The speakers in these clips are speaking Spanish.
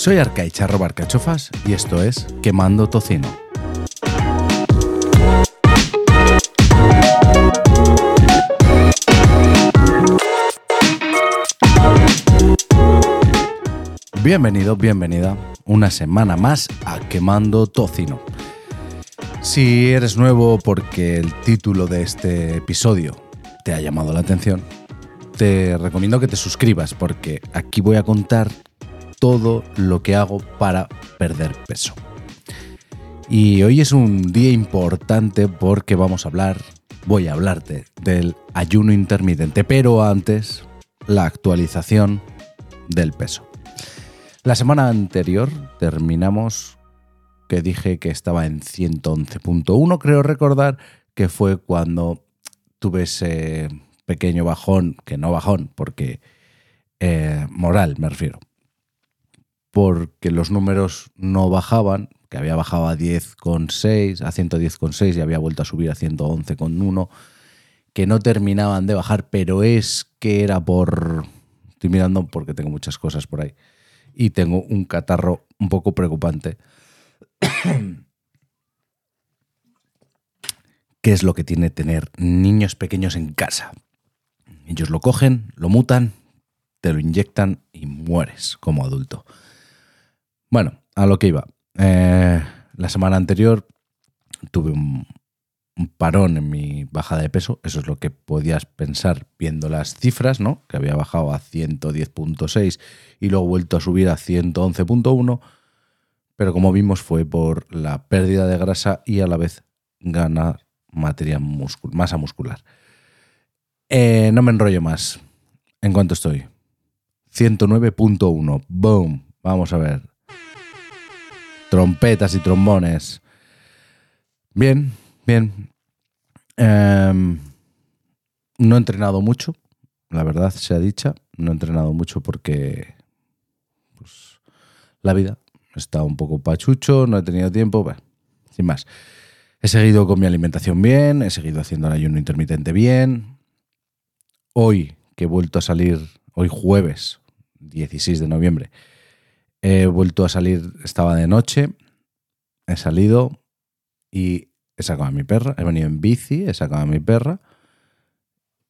Soy Arcaicharro Barcachofas y esto es Quemando Tocino. Bienvenido, bienvenida una semana más a Quemando Tocino. Si eres nuevo porque el título de este episodio te ha llamado la atención, te recomiendo que te suscribas porque aquí voy a contar todo lo que hago para perder peso. Y hoy es un día importante porque vamos a hablar, voy a hablarte del ayuno intermitente, pero antes la actualización del peso. La semana anterior terminamos que dije que estaba en 111.1, creo recordar que fue cuando tuve ese pequeño bajón, que no bajón, porque eh, moral me refiero, porque los números no bajaban, que había bajado a 10,6, a 110,6 y había vuelto a subir a 111,1, que no terminaban de bajar, pero es que era por... Estoy mirando porque tengo muchas cosas por ahí y tengo un catarro un poco preocupante. ¿Qué es lo que tiene tener niños pequeños en casa? Ellos lo cogen, lo mutan, te lo inyectan y mueres como adulto. Bueno, a lo que iba. Eh, la semana anterior tuve un, parón en mi bajada de peso. Eso es lo que podías pensar viendo las cifras, ¿no? Que había bajado a 110.6 y luego vuelto a subir a 111.1 pero como vimos fue por la pérdida de grasa y a la vez ganar materia masa muscular. Eh, no me enrollo más. ¿En cuánto estoy? 109.1. Boom. Vamos a ver. Trompetas y trombones. Bien, bien. Em, no he entrenado mucho, la verdad sea dicha. No he entrenado mucho porque pues, la vida estado un poco pachucho, no he tenido tiempo, bueno, sin más. He seguido con mi alimentación bien, he seguido haciendo el ayuno intermitente bien. Hoy, que he vuelto a salir, hoy jueves 16 de noviembre, he vuelto a salir, estaba de noche, he salido y he sacado a mi perra, he venido en bici, he sacado a mi perra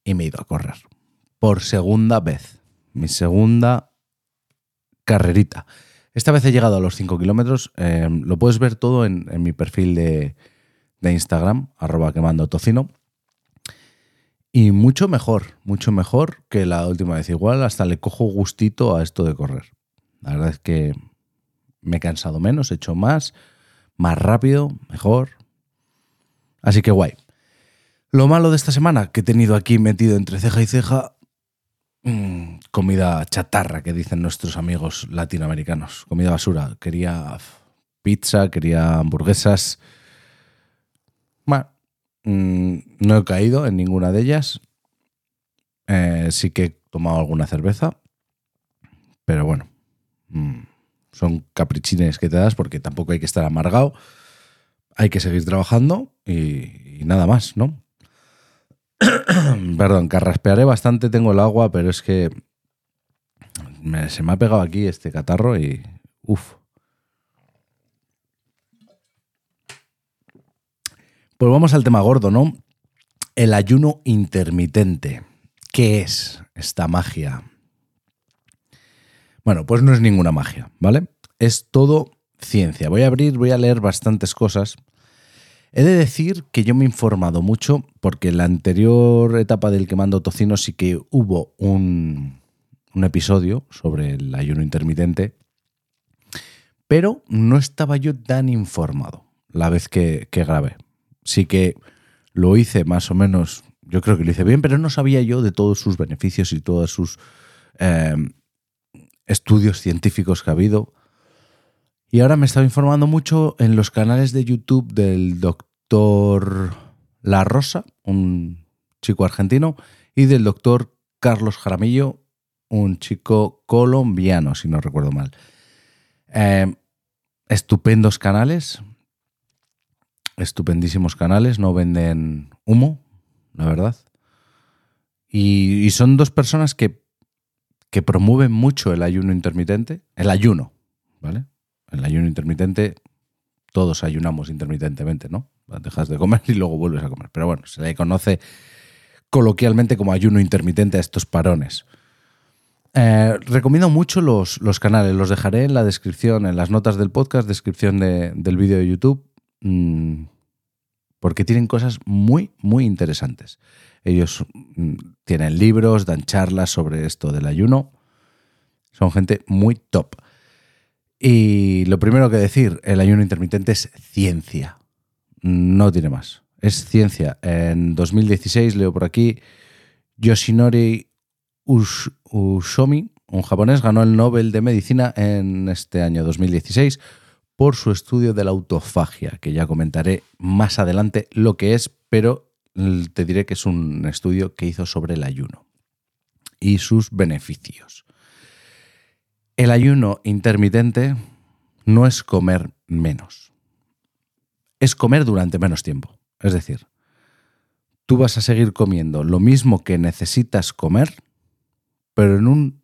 y me he ido a correr. Por segunda vez, mi segunda carrerita. Esta vez he llegado a los 5 kilómetros. Eh, lo puedes ver todo en, mi perfil de, Instagram, arroba quemando tocino. Y mucho mejor, mucho mejor que la última vez. Igual hasta le cojo gustito a esto de correr. La verdad es que me he cansado menos, he hecho más, más rápido, mejor. Así que guay. Lo malo de esta semana que he tenido aquí metido entre ceja y ceja Mm, comida chatarra que dicen nuestros amigos latinoamericanos. Comida basura. Quería pizza, quería hamburguesas. Bueno, mm, no he caído en ninguna de ellas. Eh, sí que he tomado alguna cerveza. Pero bueno, mm, son caprichines que te das porque tampoco hay que estar amargado. Hay que seguir trabajando y nada más, ¿no? Perdón, carraspearé bastante, tengo el agua, pero es que se me ha pegado aquí este catarro y. Uf. Pues vamos al tema gordo, ¿no? El ayuno intermitente. ¿Qué es esta magia? Bueno, pues no es ninguna magia, ¿vale? Es todo ciencia. Voy a abrir, voy a leer bastantes cosas He de decir que yo me he informado mucho porque en la anterior etapa del quemando tocino sí que hubo un, episodio sobre el ayuno intermitente, pero no estaba yo tan informado la vez que, grabé. Sí que lo hice más o menos, yo creo que lo hice bien, pero no sabía yo de todos sus beneficios y todos sus eh, estudios científicos que ha habido y ahora me estaba informando mucho en los canales de YouTube del doctor La Rosa, un chico argentino, y del doctor Carlos Jaramillo, un chico colombiano, si no recuerdo mal. Eh, estupendos canales, estupendísimos canales, no venden humo, la verdad. Y, son dos personas que, que promueven mucho el ayuno intermitente, el ayuno, ¿vale? El ayuno intermitente, todos ayunamos intermitentemente, ¿no? Dejas de comer y luego vuelves a comer. Pero bueno, se le conoce coloquialmente como ayuno intermitente a estos parones. Eh, recomiendo mucho los, canales, los dejaré en la descripción, en las notas del podcast, descripción del vídeo de YouTube, mm, porque tienen cosas muy, muy interesantes. Ellos mm, tienen libros, dan charlas sobre esto del ayuno. Son gente muy top. Y lo primero que decir, el ayuno intermitente es ciencia. No tiene más. Es ciencia. En 2016, leo por aquí, Yoshinori Ushomi, un japonés, ganó el Nobel de Medicina en este año 2016 por su estudio de la autofagia, que ya comentaré más adelante lo que es, pero te diré que es un estudio que hizo sobre el ayuno y sus beneficios. El ayuno intermitente no es comer menos, es comer durante menos tiempo. Es decir, tú vas a seguir comiendo lo mismo que necesitas comer, pero en un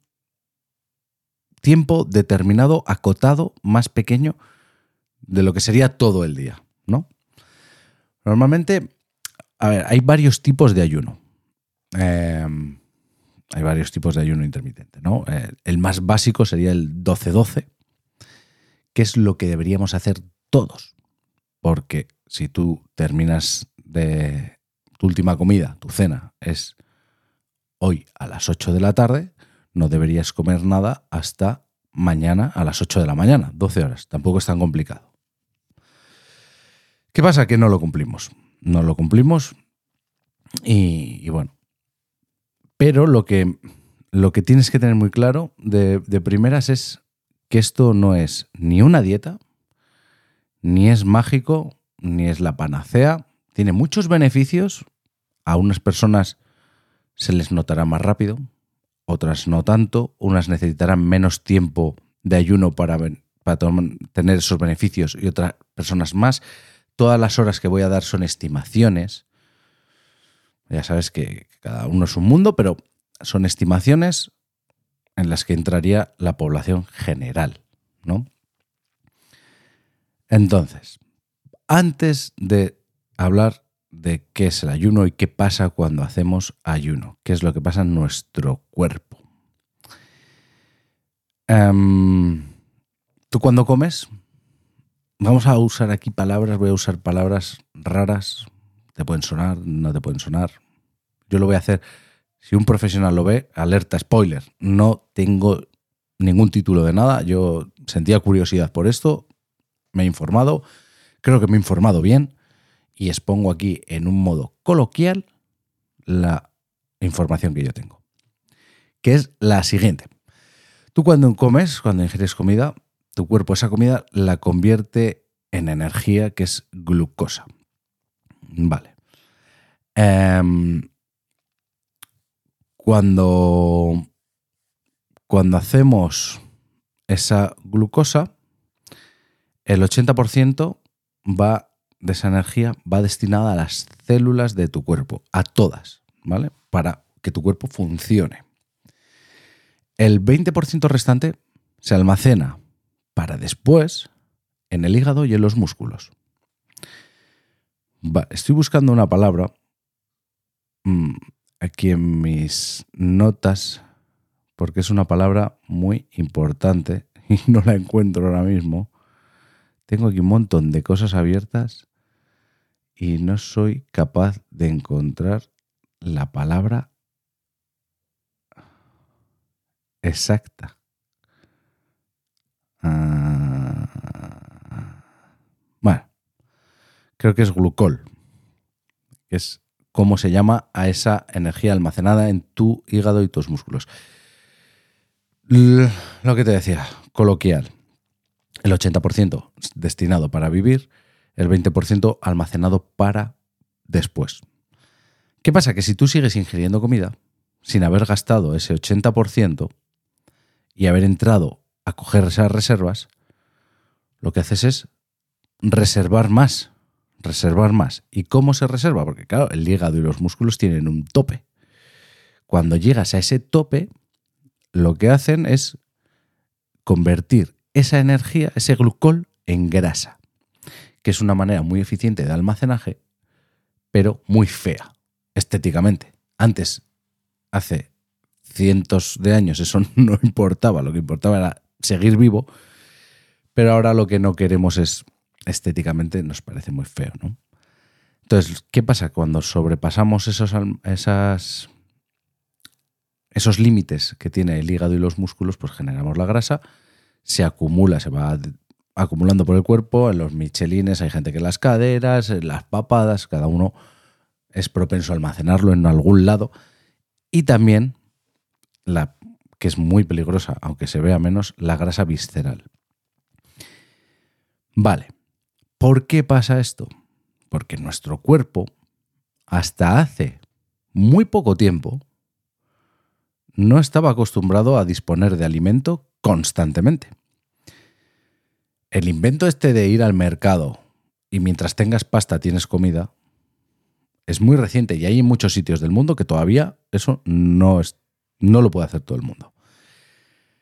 tiempo determinado, acotado, más pequeño de lo que sería todo el día, ¿no? Normalmente, a ver, hay varios tipos de ayuno. Em, hay varios tipos de ayuno intermitente, ¿no? Eh, el más básico sería el 12-12, que es lo que deberíamos hacer todos. Porque si tú terminas de tu última comida, tu cena, es hoy a las 8 de la tarde, no deberías comer nada hasta mañana a las 8 de la mañana, 12 horas. Tampoco es tan complicado. ¿Qué pasa? Que no lo cumplimos. No lo cumplimos y bueno, pero lo que, lo que tienes que tener muy claro de, primeras es que esto no es ni una dieta, ni es mágico, ni es la panacea. Tiene muchos beneficios. A unas personas se les notará más rápido, otras no tanto. Unas necesitarán menos tiempo de ayuno para, para tener esos beneficios y otras personas más. Todas las horas que voy a dar son estimaciones. Ya sabes que cada uno es un mundo, pero son estimaciones en las que entraría la población general, ¿no? Entonces, antes de hablar de qué es el ayuno y qué pasa cuando hacemos ayuno, qué es lo que pasa en nuestro cuerpo. Em, ¿Tú cuando comes? Vamos a usar aquí palabras, voy a usar palabras raras, te pueden sonar, no te pueden sonar. Yo lo voy a hacer, si un profesional lo ve, alerta, spoiler, no tengo ningún título de nada, yo sentía curiosidad por esto, me he informado, creo que me he informado bien y expongo aquí en un modo coloquial la información que yo tengo, que es la siguiente. Tú cuando comes, cuando ingieres comida, tu cuerpo esa comida la convierte en energía que es glucosa. Vale. Em, cuando, cuando hacemos esa glucosa, el 80% va de esa energía va destinada a las células de tu cuerpo, a todas, ¿vale? Para que tu cuerpo funcione. El 20% restante se almacena para después en el hígado y en los músculos estoy buscando una palabra mm, aquí en mis notas porque es una palabra muy importante y no la encuentro ahora mismo. Tengo aquí un montón de cosas abiertas y no soy capaz de encontrar la palabra exacta. Ah, bueno, creo que es glucol, que es cómo se llama a esa energía almacenada en tu hígado y tus músculos. Lo que te decía, coloquial, el 80% destinado para vivir, el 20% almacenado para después. ¿Qué pasa? Que si tú sigues ingiriendo comida sin haber gastado ese 80% y haber entrado a coger esas reservas, lo que haces es reservar más reservar más. ¿Y cómo se reserva? Porque claro, el hígado y los músculos tienen un tope. Cuando llegas a ese tope, lo que hacen es convertir esa energía, ese glucol, en grasa, que es una manera muy eficiente de almacenaje, pero muy fea estéticamente. Antes, hace cientos de años, eso no importaba, lo que importaba era seguir vivo, pero ahora lo que no queremos es estéticamente, nos parece muy feo, ¿no? Entonces, ¿qué pasa cuando sobrepasamos esos, esos límites que tiene el hígado y los músculos? Pues generamos la grasa, se acumula, se va acumulando por el cuerpo, en los michelines hay gente que las caderas, en las papadas, cada uno es propenso a almacenarlo en algún lado. Y también, la que es muy peligrosa, aunque se vea menos, la grasa visceral. Vale, ¿por qué pasa esto? Porque nuestro cuerpo, hasta hace muy poco tiempo, no estaba acostumbrado a disponer de alimento constantemente. El invento este de ir al mercado y mientras tengas pasta tienes comida es muy reciente y hay muchos sitios del mundo que todavía eso no, es, no lo puede hacer todo el mundo.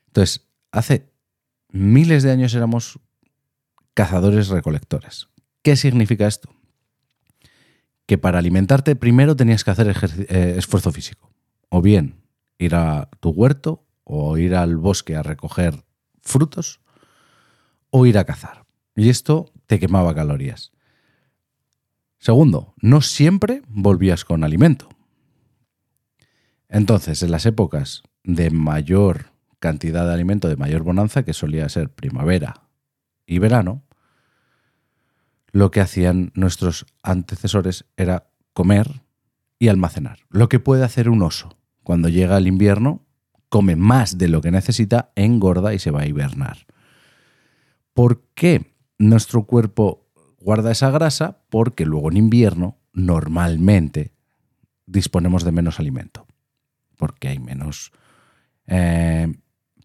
Entonces, hace miles de años éramos cazadores-recolectores. ¿Qué significa esto? que para alimentarte primero tenías que hacer eh, esfuerzo físico. O bien ir a tu huerto o ir al bosque a recoger frutos o ir a cazar. Y esto te quemaba calorías. Segundo, no siempre volvías con alimento. Entonces, en las épocas de mayor cantidad de alimento, de mayor bonanza, que solía ser primavera y verano, lo que hacían nuestros antecesores era comer y almacenar. Lo que puede hacer un oso. Cuando llega el invierno, come más de lo que necesita, engorda y se va a hibernar. ¿Por qué nuestro cuerpo guarda esa grasa? Porque luego en invierno, normalmente, disponemos de menos alimento. Porque hay menos eh,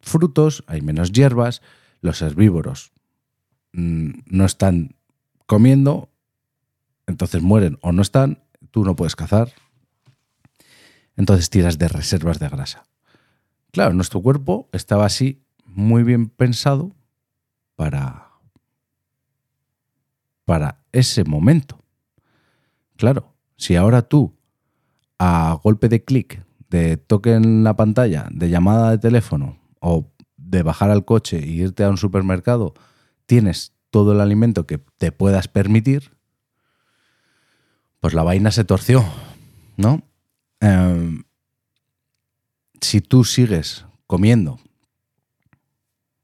frutos, hay menos hierbas, los herbívoros mm, no están comiendo, entonces mueren o no están, tú no puedes cazar, entonces tiras de reservas de grasa. Claro, nuestro cuerpo estaba así muy bien pensado para, para ese momento. Claro, si ahora tú a golpe de clic, de toque en la pantalla, de llamada de teléfono o de bajar al coche e irte a un supermercado, tienes todo el alimento que te puedas permitir, pues la vaina se torció, ¿no? Em, si tú sigues comiendo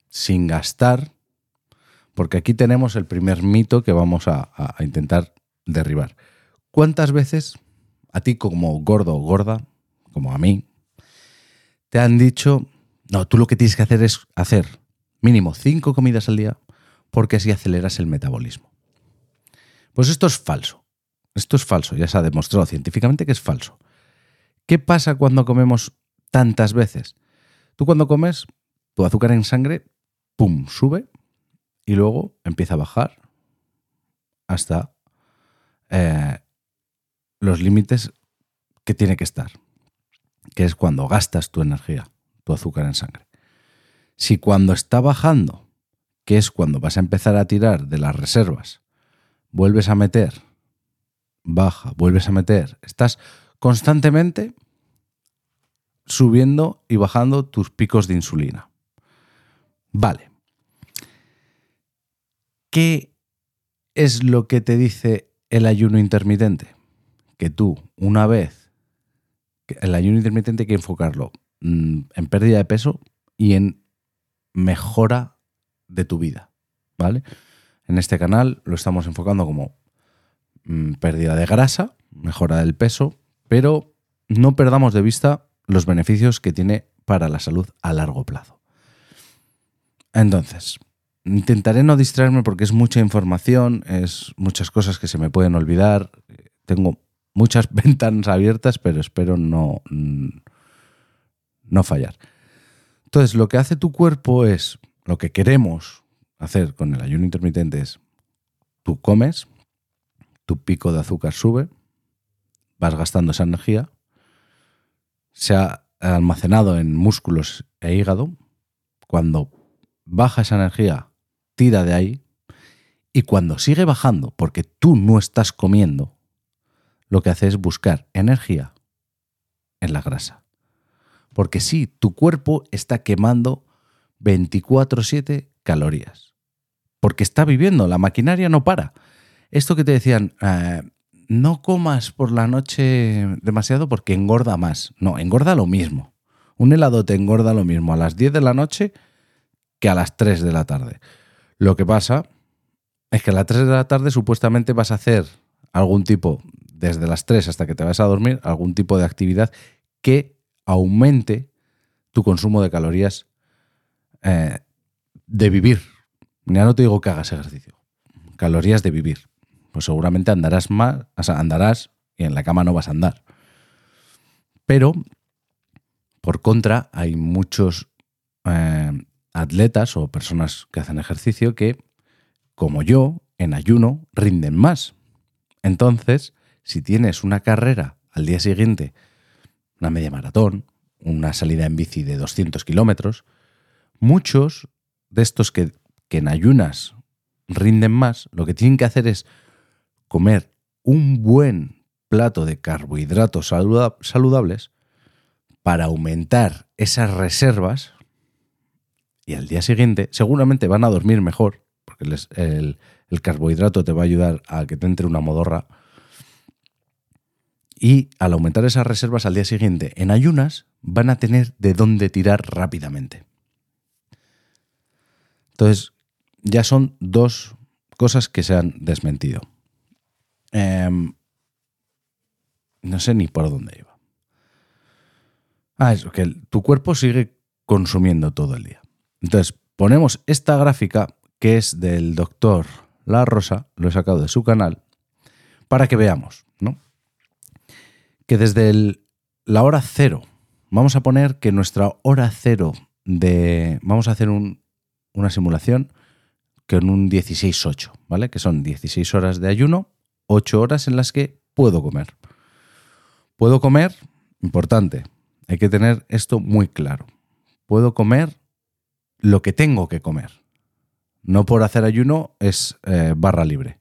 sin gastar, porque aquí tenemos el primer mito que vamos a, a intentar derribar. ¿Cuántas veces a ti como gordo o gorda, como a mí, te han dicho, no, tú lo que tienes que hacer es hacer mínimo cinco comidas al día porque así aceleras el metabolismo. Pues esto es falso. Esto es falso, ya se ha demostrado científicamente que es falso. ¿Qué pasa cuando comemos tantas veces? Tú cuando comes, tu azúcar en sangre, ¡pum!, sube y luego empieza a bajar hasta eh, los límites que tiene que estar, que es cuando gastas tu energía, tu azúcar en sangre. Si cuando está bajando que es cuando vas a empezar a tirar de las reservas, vuelves a meter, baja, vuelves a meter, estás constantemente subiendo y bajando tus picos de insulina. Vale. ¿Qué es lo que te dice el ayuno intermitente? Que tú, una vez, el ayuno intermitente hay que enfocarlo mm, en pérdida de peso y en mejora de tu vida, ¿vale? En este canal lo estamos enfocando como mm, pérdida de grasa, mejora del peso, pero no perdamos de vista los beneficios que tiene para la salud a largo plazo. Entonces, intentaré no distraerme porque es mucha información, es muchas cosas que se me pueden olvidar. Tengo muchas ventanas abiertas, pero espero no, no fallar. Entonces, lo que hace tu cuerpo es lo que queremos hacer con el ayuno intermitente es, tú comes, tu pico de azúcar sube, vas gastando esa energía, se ha almacenado en músculos e hígado, cuando baja esa energía, tira de ahí, y cuando sigue bajando, porque tú no estás comiendo, lo que hace es buscar energía en la grasa. Porque sí, tu cuerpo está quemando 24/7 calorías. Porque está viviendo, la maquinaria no para. Esto que te decían, eh, no comas por la noche demasiado porque engorda más. No, engorda lo mismo. Un helado te engorda lo mismo a las 10 de la noche que a las 3 de la tarde. Lo que pasa es que a las 3 de la tarde supuestamente vas a hacer algún tipo, desde las 3 hasta que te vas a dormir, algún tipo de actividad que aumente tu consumo de calorías eh, de vivir. Ya no te digo que hagas ejercicio. Calorías de vivir. Pues seguramente andarás más, andarás y en la cama no vas a andar. Pero, por contra, hay muchos eh, atletas o personas que hacen ejercicio que, como yo, en ayuno, rinden más. Entonces, si tienes una carrera al día siguiente, una media maratón, una salida en bici de 200 kilómetros, muchos de estos que, que en ayunas rinden más, lo que tienen que hacer es comer un buen plato de carbohidratos saludables para aumentar esas reservas y al día siguiente seguramente van a dormir mejor, porque el, el, carbohidrato te va a ayudar a que te entre una modorra. Y al aumentar esas reservas al día siguiente en ayunas, van a tener de dónde tirar rápidamente. Entonces, ya son dos cosas que se han desmentido. Em, no sé ni por dónde iba. Ah, eso, que tu cuerpo sigue consumiendo todo el día. Entonces, ponemos esta gráfica que es del doctor La Rosa, lo he sacado de su canal, para que veamos. Que desde la hora cero, vamos a poner que nuestra hora cero de. Vamos a hacer una simulación con un 16-8, ¿vale? Que son 16 horas de ayuno, 8 horas en las que puedo comer. Puedo comer, importante, hay que tener esto muy claro. Puedo comer lo que tengo que comer. No por hacer ayuno es eh, barra libre.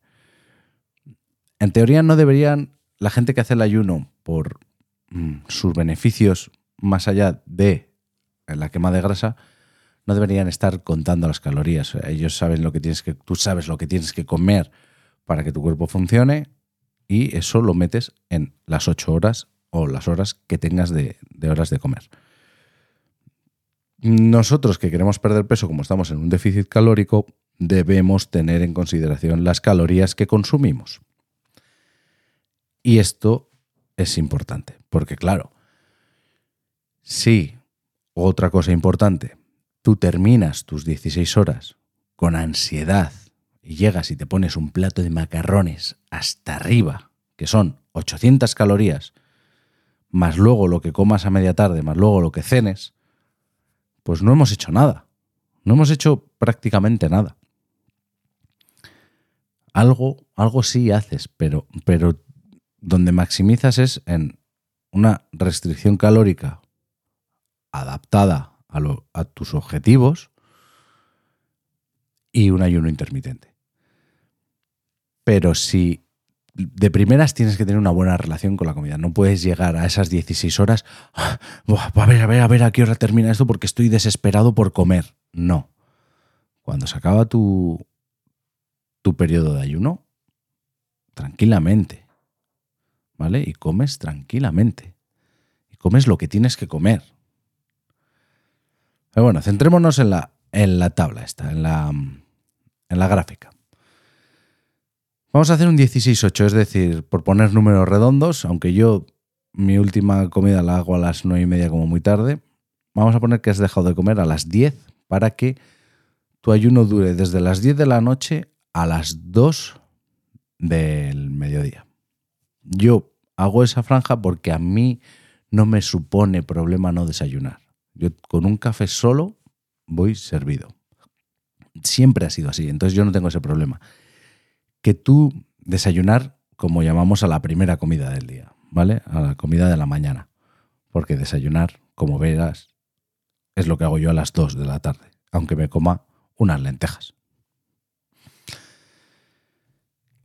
En teoría no deberían, la gente que hace el ayuno por mm, sus beneficios más allá de la quema de grasa, no deberían estar contando las calorías. Ellos saben lo que tienes que, tú sabes lo que tienes que comer para que tu cuerpo funcione y eso lo metes en las ocho horas o las horas que tengas de horas de comer. Nosotros que queremos perder peso, como estamos en un déficit calórico, debemos tener en consideración las calorías que consumimos. Y esto es importante, porque claro, si, otra cosa importante, tú terminas tus 16 horas con ansiedad y llegas y te pones un plato de macarrones hasta arriba, que son 800 calorías, más luego lo que comas a media tarde, más luego lo que cenes, pues no hemos hecho nada. No hemos hecho prácticamente nada. Algo, algo sí haces, pero, pero donde maximizas es en una restricción calórica adaptada a, tus objetivos y un ayuno intermitente. Pero si de primeras tienes que tener una buena relación con la comida. No puedes llegar a esas 16 horas, ah, a ver, a ver, a ver a qué hora termina esto porque estoy desesperado por comer. No. Cuando se acaba tu, tu periodo de ayuno, tranquilamente. ¿Vale? Y comes tranquilamente. Y comes lo que tienes que comer. Pero bueno, centrémonos en la, en la tabla esta, en la, en la gráfica. Vamos a hacer un 16-8, es decir, por poner números redondos, aunque yo mi última comida la hago a las 9 y media como muy tarde, vamos a poner que has dejado de comer a las 10 para que tu ayuno dure desde las 10 de la noche a las 2 del mediodía. Yo hago esa franja porque a mí no me supone problema no desayunar. Yo con un café solo voy servido. Siempre ha sido así, entonces yo no tengo ese problema que tú desayunar como llamamos a la primera comida del día, ¿vale? A la comida de la mañana. Porque desayunar, como verás, es lo que hago yo a las 2 de la tarde, aunque me coma unas lentejas.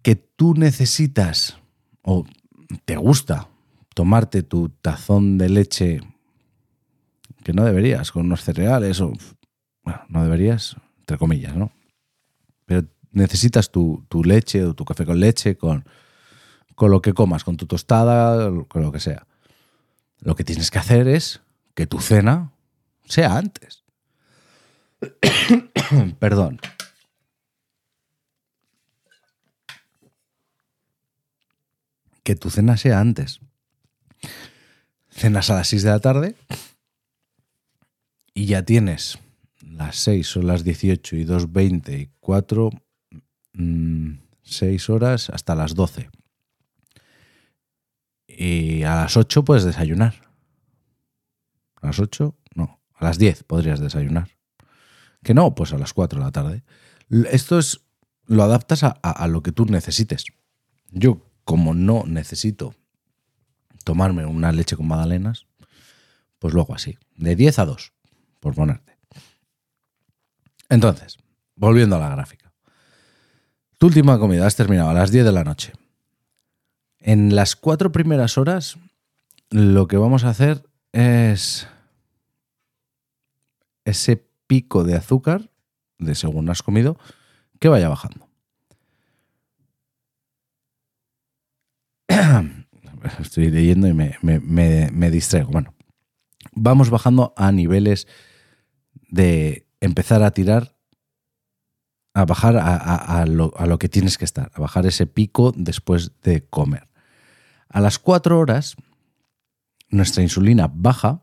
Que tú necesitas o te gusta tomarte tu tazón de leche, que no deberías, con unos cereales o... Bueno, no deberías, entre comillas, ¿no? Pero necesitas tu, leche o tu café con leche con, con lo que comas, con tu tostada, con lo que sea. Lo que tienes que hacer es que tu cena sea antes. Perdón. Que tu cena sea antes. Cenas a las 6 de la tarde y ya tienes las 6 o las 18 y 2.20 y 4, 6 horas hasta las 12. Y a las 8 puedes desayunar. A las 8, no. A las 10 podrías desayunar. Que no, pues a las 4 de la tarde. Esto es, lo adaptas a, lo que tú necesites. Yo, como no necesito tomarme una leche con magdalenas, pues luego así, de 10 a 2, por ponerte. Entonces, volviendo a la gráfica. Tu última comida has terminado a las 10 de la noche. En las cuatro primeras horas, lo que vamos a hacer es ese pico de azúcar, de según has comido, que vaya bajando. Estoy leyendo y me, me, distraigo. Bueno, vamos bajando a niveles de empezar a tirar, a bajar a, lo, a, lo, que tienes que estar, a bajar ese pico después de comer. A las cuatro horas, nuestra insulina baja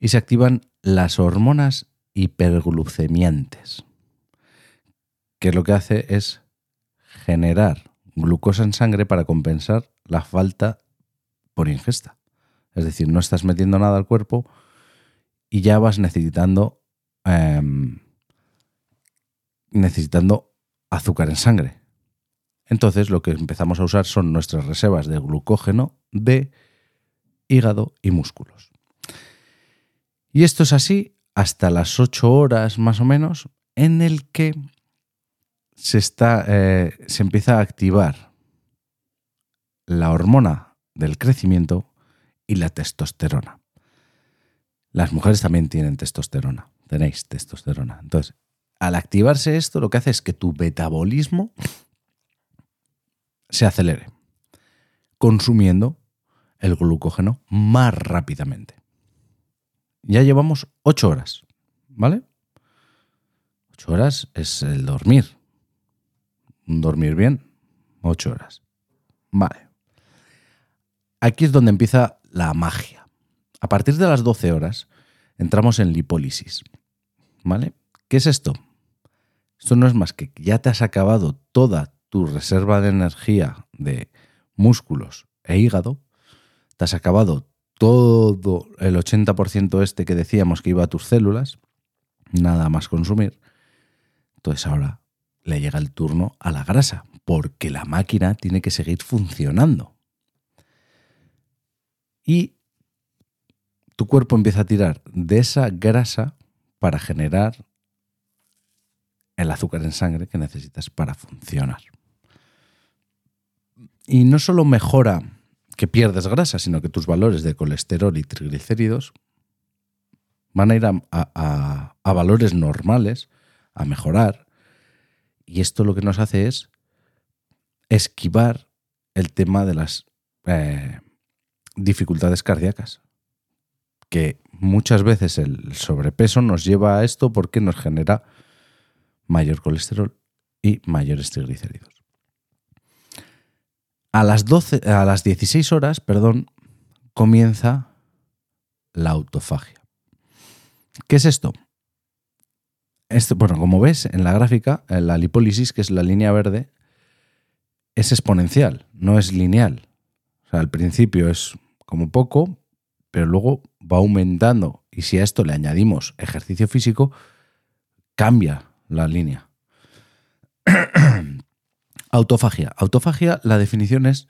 y se activan las hormonas hiperglucemiantes, que lo que hace es generar glucosa en sangre para compensar la falta por ingesta. Es decir, no estás metiendo nada al cuerpo y ya vas necesitando, em, necesitando azúcar en sangre. Entonces lo que empezamos a usar son nuestras reservas de glucógeno de hígado y músculos. Y esto es así hasta las 8 horas más o menos en el que se, está, eh, se empieza a activar la hormona del crecimiento y la testosterona. Las mujeres también tienen testosterona, tenéis testosterona. Entonces, al activarse esto, lo que hace es que tu metabolismo se acelere, consumiendo el glucógeno más rápidamente. Ya llevamos 8 horas, ¿vale? 8 horas es el dormir. Dormir bien, 8 horas. Vale. Aquí es donde empieza la magia. A partir de las 12 horas entramos en lipólisis. ¿Vale? ¿Qué es esto? Esto no es más que ya te has acabado toda tu reserva de energía de músculos e hígado, te has acabado todo el 80% este que decíamos que iba a tus células, nada más consumir, entonces ahora le llega el turno a la grasa, porque la máquina tiene que seguir funcionando. Y tu cuerpo empieza a tirar de esa grasa para generar el azúcar en sangre que necesitas para funcionar. Y no solo mejora que pierdes grasa, sino que tus valores de colesterol y triglicéridos van a ir a, valores normales, a mejorar. Y esto lo que nos hace es esquivar el tema de las eh, dificultades cardíacas. Que muchas veces el sobrepeso nos lleva a esto porque nos genera mayor colesterol y mayores triglicéridos. A las, 12, a las 16 horas, perdón, comienza la autofagia. ¿Qué es esto? Esto? Bueno, como ves en la gráfica, la lipólisis, que es la línea verde, es exponencial, no es lineal. O sea, al principio es como poco, pero luego va aumentando. Y si a esto le añadimos ejercicio físico, cambia la línea. Autofagia. Autofagia, la definición es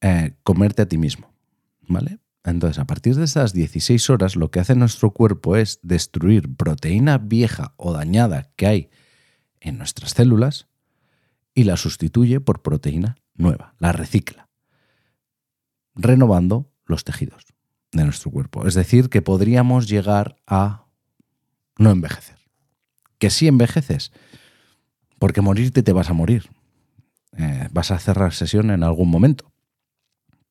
eh, comerte a ti mismo. ¿Vale? Entonces, a partir de esas 16 horas, lo que hace nuestro cuerpo es destruir proteína vieja o dañada que hay en nuestras células y la sustituye por proteína nueva, la recicla, renovando los tejidos de nuestro cuerpo. Es decir, que podríamos llegar a no envejecer. Que sí envejeces, porque morirte te vas a morir. Eh, vas a cerrar sesión en algún momento.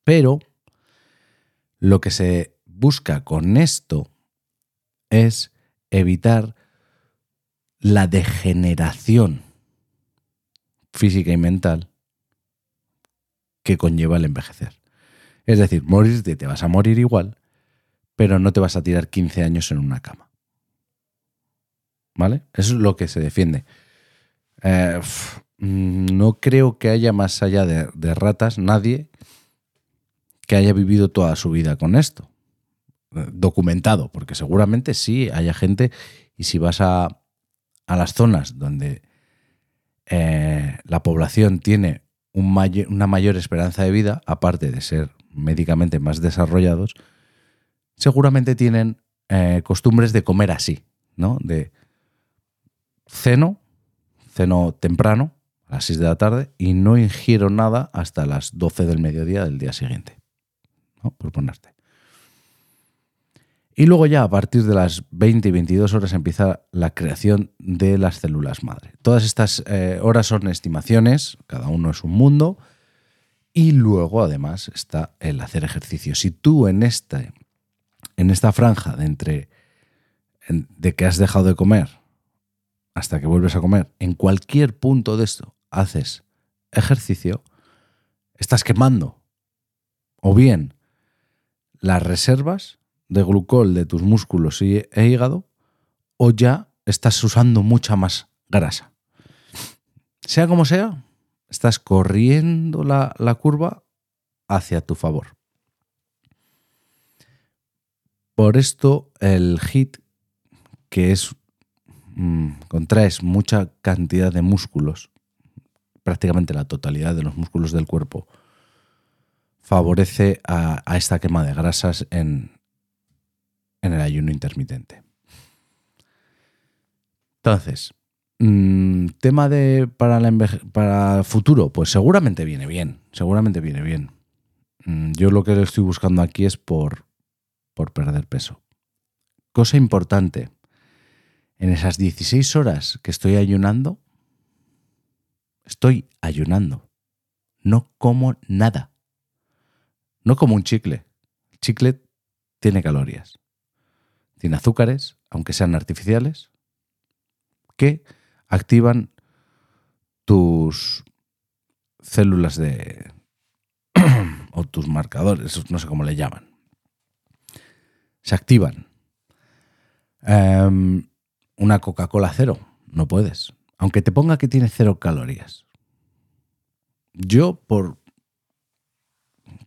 Pero lo que se busca con esto es evitar la degeneración física y mental que conlleva el envejecer. Es decir, morirte te vas a morir igual, pero no te vas a tirar 15 años en una cama. ¿Vale? Eso es lo que se defiende. Eh, no creo que haya más allá de, ratas nadie que haya vivido toda su vida con esto. Documentado, porque seguramente sí haya gente y si vas a, a las zonas donde eh, la población tiene una mayor esperanza de vida, aparte de ser médicamente más desarrollados, seguramente tienen eh, costumbres de comer así, ¿no? De ceno, ceno temprano, a las 6 de la tarde, y no ingiero nada hasta las 12 del mediodía del día siguiente, Por ponerte. Y luego ya a partir de las 20 y 22 horas empieza la creación de las células madre. Todas estas eh, horas son estimaciones, cada uno es un mundo. Y luego además está el hacer ejercicio. Si tú en esta, en esta franja de entre de que has dejado de comer hasta que vuelves a comer, en cualquier punto de esto haces ejercicio, estás quemando o bien las reservas de glucol de tus músculos e hígado o ya estás usando mucha más grasa. Sea como sea, estás corriendo la, la curva hacia tu favor. Por esto el HIT, que es mmm, contraes mucha cantidad de músculos, prácticamente la totalidad de los músculos del cuerpo, favorece a, esta quema de grasas en, en el ayuno intermitente. Entonces, mmm, tema de para, para futuro, pues seguramente viene bien, seguramente viene bien. Mm, yo lo que estoy buscando aquí es por, por perder peso. Cosa importante, en esas 16 horas que estoy ayunando, estoy ayunando. No como nada. No como un chicle. Chicle tiene calorías tiene azúcares, aunque sean artificiales, que activan tus células de... o tus marcadores, no sé cómo le llaman. Se activan. Um, una Coca-Cola cero, no puedes. Aunque te ponga que tiene cero calorías. Yo, por,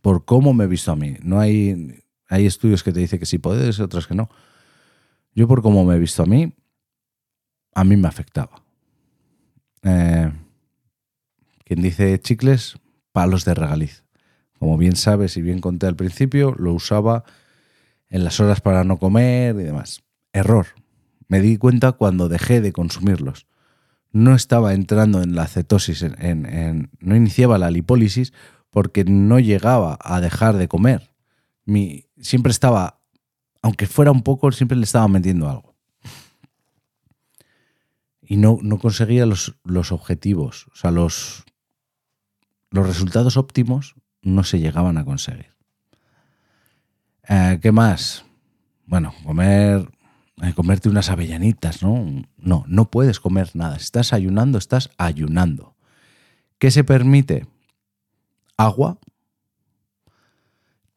por cómo me he visto a mí, no hay, hay estudios que te dicen que sí puedes, otros que no. Yo por cómo me he visto a mí, a mí me afectaba. Eh, quien dice chicles, palos de regaliz. Como bien sabes y bien conté al principio, lo usaba en las horas para no comer y demás. Error. Me di cuenta cuando dejé de consumirlos. No estaba entrando en la cetosis, en, no iniciaba la lipólisis porque no llegaba a dejar de comer. Mi, siempre estaba aunque fuera un poco, siempre le estaba metiendo algo. Y no, no conseguía los, los, objetivos, o sea, los, los resultados óptimos no se llegaban a conseguir. Eh, ¿Qué más? Bueno, comer, eh, comerte unas avellanitas, ¿no? No, no puedes comer nada. Si estás ayunando, estás ayunando. ¿Qué se permite? Agua,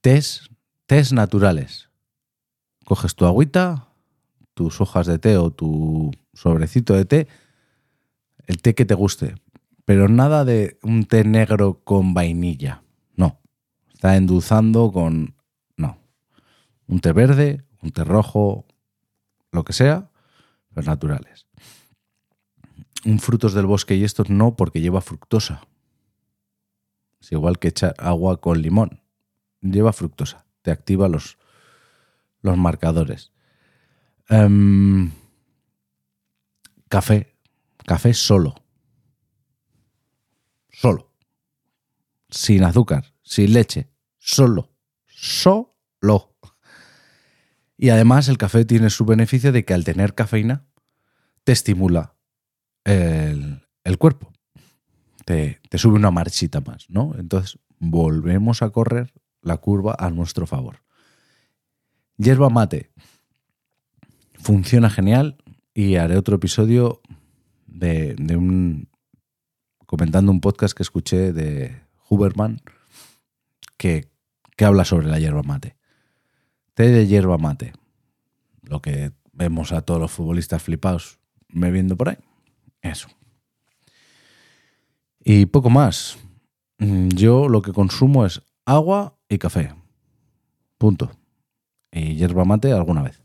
test, test naturales coges tu agüita, tus hojas de té o tu sobrecito de té, el té que te guste, pero nada de un té negro con vainilla, no. Está endulzando con... No. Un té verde, un té rojo, lo que sea, pero naturales. Un frutos del bosque y estos no porque lleva fructosa. Es igual que echar agua con limón. Lleva fructosa. te activa los, los marcadores. Em, café, café solo. Solo. Sin azúcar, sin leche, solo. Solo. Y además el café tiene su beneficio de que al tener cafeína te estimula el, el cuerpo. Te, sube una marchita más, ¿no? Entonces volvemos a correr la curva a nuestro favor. Yerba mate. Funciona genial y haré otro episodio de, un. comentando un podcast que escuché de Huberman que, que habla sobre la yerba mate. Té de yerba mate. Lo que vemos a todos los futbolistas flipados bebiendo por ahí. Eso. Y poco más. Yo lo que consumo es agua y café. Punto. Y yerba mate alguna vez.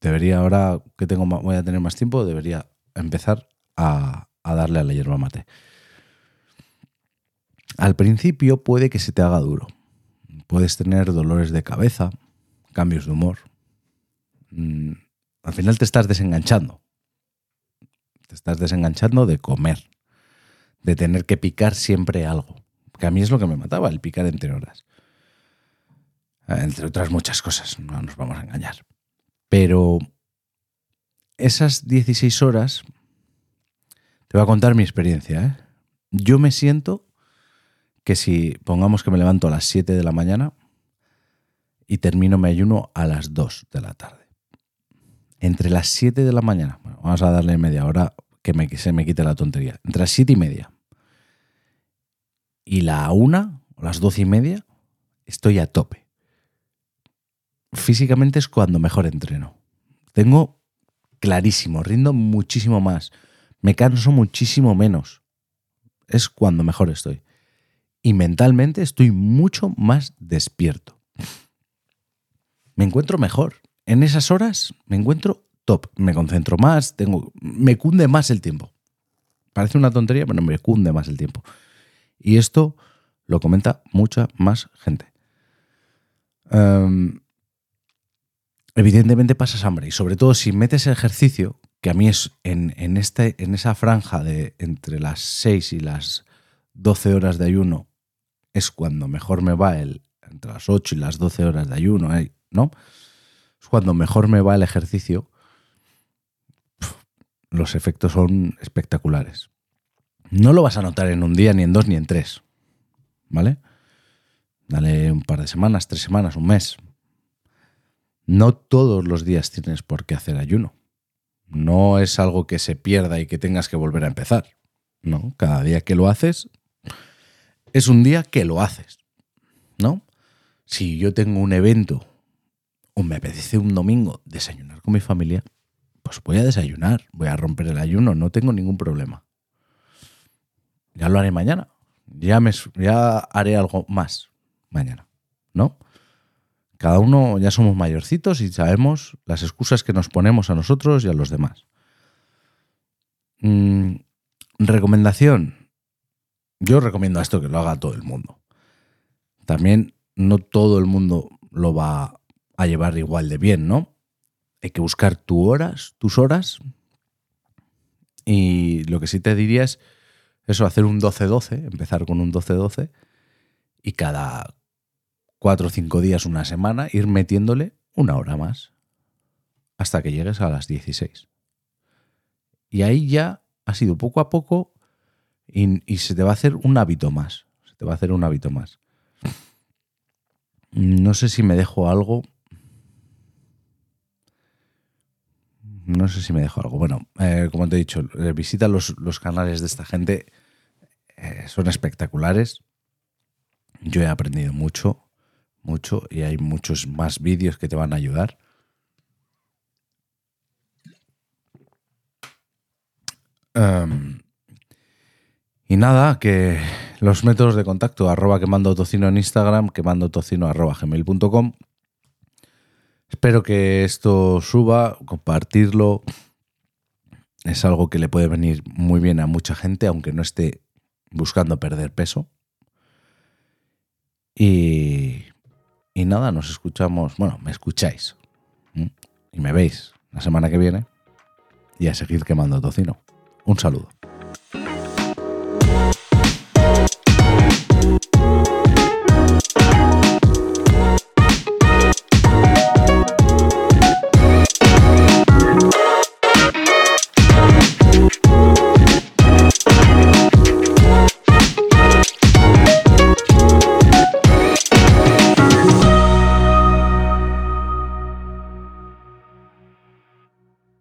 Debería, ahora que tengo, voy a tener más tiempo, debería empezar a, a darle a la yerba mate. Al principio puede que se te haga duro. Puedes tener dolores de cabeza, cambios de humor. Mm, al final te estás desenganchando. Te estás desenganchando de comer, de tener que picar siempre algo. Que a mí es lo que me mataba, el picar entre horas. Entre otras muchas cosas, no nos vamos a engañar. Pero esas 16 horas, te voy a contar mi experiencia. ¿eh? Yo me siento que si pongamos que me levanto a las 7 de la mañana y termino mi ayuno a las 2 de la tarde. Entre las 7 de la mañana, bueno, vamos a darle media hora que me, se me quite la tontería. Entre las 7 y media y la 1 o las 12 y media, estoy a tope. Físicamente es cuando mejor entreno. Tengo clarísimo, rindo muchísimo más, me canso muchísimo menos. Es cuando mejor estoy y mentalmente estoy mucho más despierto. Me encuentro mejor. En esas horas me encuentro top. Me concentro más, tengo, me cunde más el tiempo. Parece una tontería, pero me cunde más el tiempo. Y esto lo comenta mucha más gente. Um, evidentemente pasas hambre y sobre todo si metes ejercicio, que a mí es en, en, este, en esa franja de entre las 6 y las 12 horas de ayuno es cuando mejor me va el, entre las 8 y las 12 horas de ayuno, ¿no? Es cuando mejor me va el ejercicio. Los efectos son espectaculares. No lo vas a notar en un día, ni en dos, ni en tres. ¿Vale? Dale un par de semanas, tres semanas, un mes. No todos los días tienes por qué hacer ayuno. No es algo que se pierda y que tengas que volver a empezar. No, cada día que lo haces es un día que lo haces, ¿no? Si yo tengo un evento o me apetece un domingo desayunar con mi familia, pues voy a desayunar, voy a romper el ayuno, no tengo ningún problema. Ya lo haré mañana, ya, me, ya haré algo más mañana, ¿no? Cada uno ya somos mayorcitos y sabemos las excusas que nos ponemos a nosotros y a los demás. Mm, recomendación, yo recomiendo esto que lo haga todo el mundo. También no todo el mundo lo va a llevar igual de bien, ¿no? Hay que buscar tus horas, tus horas. Y lo que sí te diría es eso, hacer un 12-12, empezar con un 12-12 y cada cuatro o cinco días, una semana, ir metiéndole una hora más hasta que llegues a las 16. Y ahí ya ha sido poco a poco y, se te va a hacer un hábito más. Se te va a hacer un hábito más. No sé si me dejo algo. No sé si me dejo algo. Bueno, eh, como te he dicho, eh, visita los, canales de esta gente. Eh, son espectaculares. Yo he aprendido mucho, mucho, y hay muchos más vídeos que te van a ayudar. Um, y nada, que los métodos de contacto, arroba quemando tocino en Instagram, quemando tocino arroba gmail.com. Espero que esto suba, compartirlo. Es algo que le puede venir muy bien a mucha gente, aunque no esté buscando perder peso. Y, y nada, nos escuchamos, bueno, me escucháis y me veis la semana que viene y a seguir quemando tocino. Un saludo.